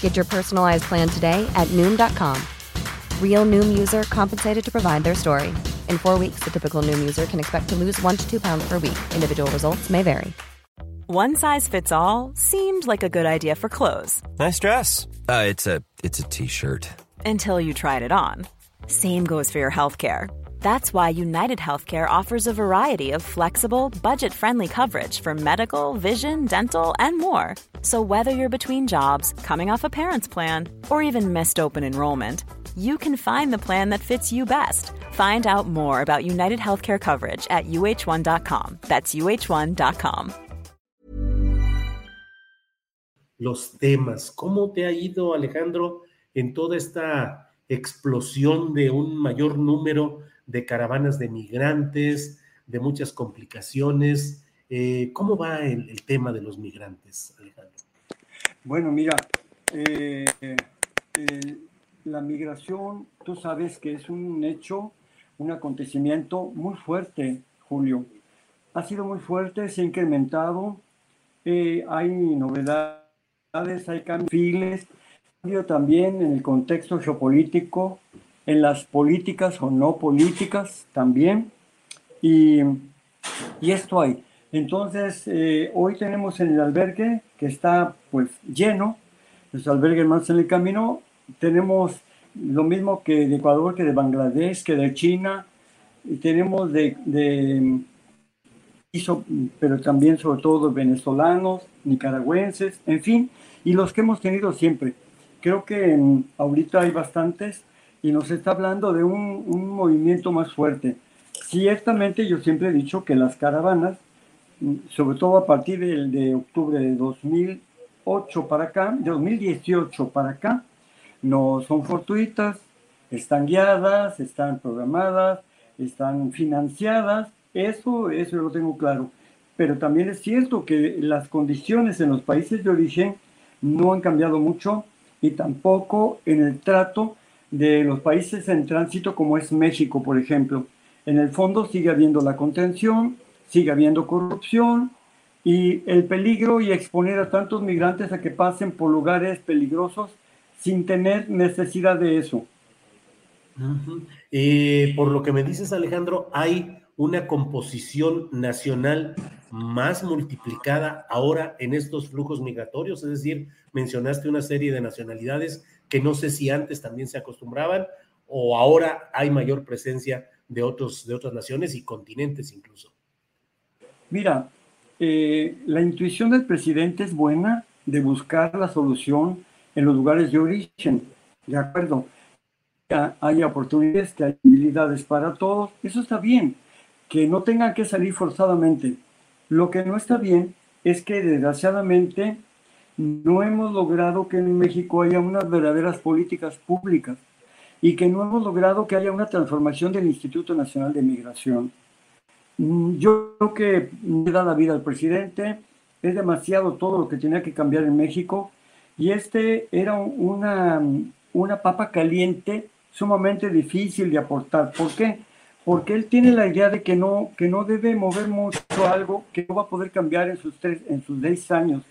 Get your personalized plan today at Noom.com. Real Noom user compensated to provide their story. In four weeks, the typical Noom user can expect to lose one to two pounds per week. Individual results may vary. One size fits all seemed like a good idea for clothes. Nice dress. Uh, it's a it's a t-shirt. Until you tried it on. Same goes for your healthcare. That's why United Healthcare offers a variety of flexible, budget friendly coverage for medical, vision, dental, and more. So, whether you're between jobs, coming off a parent's plan, or even missed open enrollment, you can find the plan that fits you best. Find out more about United Healthcare coverage at uh1.com. That's uh1.com. Los temas. ¿Cómo te ha ido, Alejandro, en toda esta explosión de un mayor número de caravanas de migrantes, de muchas complicaciones. Eh, ¿Cómo va el, tema de los migrantes, Alejandro? Bueno, mira, eh, eh, la migración, tú sabes que es un hecho, un acontecimiento muy fuerte, Julio. Ha sido muy fuerte, se ha incrementado, hay novedades, hay cambios, cambio también en el contexto geopolítico, en las políticas o no políticas también. Y esto hay. Entonces, eh, hoy tenemos en el albergue que está pues lleno, los albergues más en el camino. Tenemos lo mismo que de Ecuador, que de Bangladesh, que de China. Y tenemos de, de pero también sobre todo venezolanos, nicaragüenses, en fin, y los que hemos tenido siempre. Creo que en, ahorita hay bastantes y nos está hablando de un, un, movimiento más fuerte. Ciertamente yo siempre he dicho que las caravanas, sobre todo a partir de, de octubre de 2008 para acá, de 2018 para acá, no son fortuitas, están guiadas, están programadas, están financiadas, eso, eso lo tengo claro. Pero también es cierto que las condiciones en los países de origen no han cambiado mucho y tampoco en el trato de los países en tránsito como es México, por ejemplo. En el fondo sigue habiendo la contención, sigue habiendo corrupción y el peligro y exponer a tantos migrantes a que pasen por lugares peligrosos sin tener necesidad de eso. Por lo que me dices, Alejandro, hay una composición nacional más multiplicada ahora en estos flujos migratorios, es decir, mencionaste una serie de nacionalidades que no sé si antes también se acostumbraban o ahora hay mayor presencia de, otros, de otras naciones y continentes incluso. Mira, eh, la intuición del presidente es buena de buscar la solución en los lugares de origen, ¿de acuerdo? Hay oportunidades, que hay habilidades para todos, eso está bien, que no tengan que salir forzadamente. Lo que no está bien es que desgraciadamente no hemos logrado que en México haya unas verdaderas políticas públicas y que no hemos logrado que haya una transformación del Instituto Nacional de Migración. Yo creo que le da la vida al presidente, es demasiado todo lo que tenía que cambiar en México y este era una, una papa caliente sumamente difícil de aportar. ¿Por qué? Porque él tiene la idea de que no, que no debe mover mucho algo que no va a poder cambiar en sus, tres, en sus seis años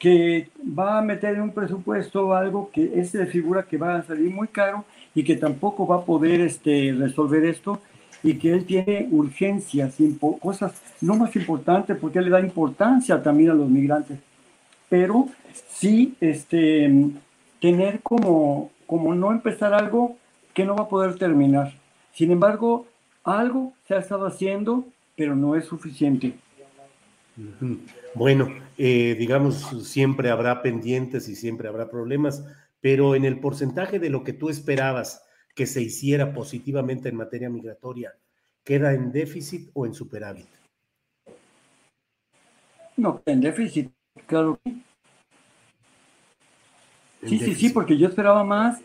que va a meter en un presupuesto algo que es de figura que va a salir muy caro y que tampoco va a poder este, resolver esto y que él tiene urgencias, cosas no más importantes porque él le da importancia también a los migrantes, pero sí este, tener como, como no empezar algo que no va a poder terminar. Sin embargo, algo se ha estado haciendo, pero no es suficiente. Bueno, eh, digamos, siempre habrá pendientes y siempre habrá problemas, pero en el porcentaje de lo que tú esperabas que se hiciera positivamente en materia migratoria, ¿queda en déficit o en superávit? No, en déficit, claro. Sí, sí, sí, porque yo esperaba más,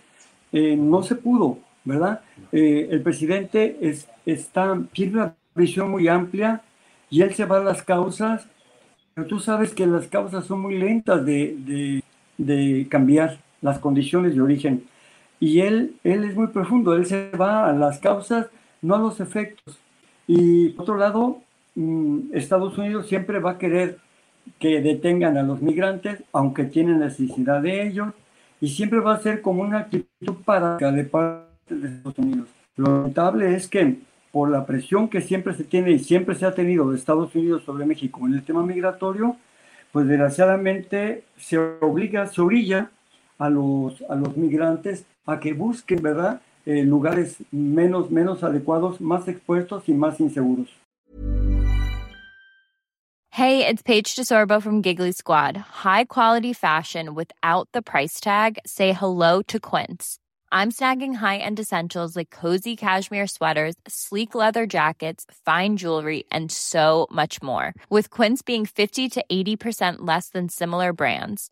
eh, no se pudo, ¿verdad? Eh, el presidente es, está, tiene una visión muy amplia y él se va a las causas, pero tú sabes que las causas son muy lentas de, de, cambiar las condiciones de origen. Y él, él es muy profundo, él se va a las causas, no a los efectos. Y por otro lado, mm, Estados Unidos siempre va a querer que detengan a los migrantes, aunque tienen necesidad de ellos, y siempre va a ser como una actitud para de parte de Estados Unidos. Lo notable es que por la presión que siempre se tiene y siempre se ha tenido de Estados Unidos sobre México en el tema migratorio, pues desgraciadamente se obliga, se orilla a los, a los migrantes a que busquen, ¿verdad?, eh, lugares menos, menos adecuados, más expuestos y más inseguros. Hey, it's Paige DeSorbo from Giggly Squad. High quality fashion without the price tag. Say hello to Quince. I'm snagging high-end essentials like cozy cashmere sweaters, sleek leather jackets, fine jewelry, and so much more. With Quince being 50 to 80% less than similar brands.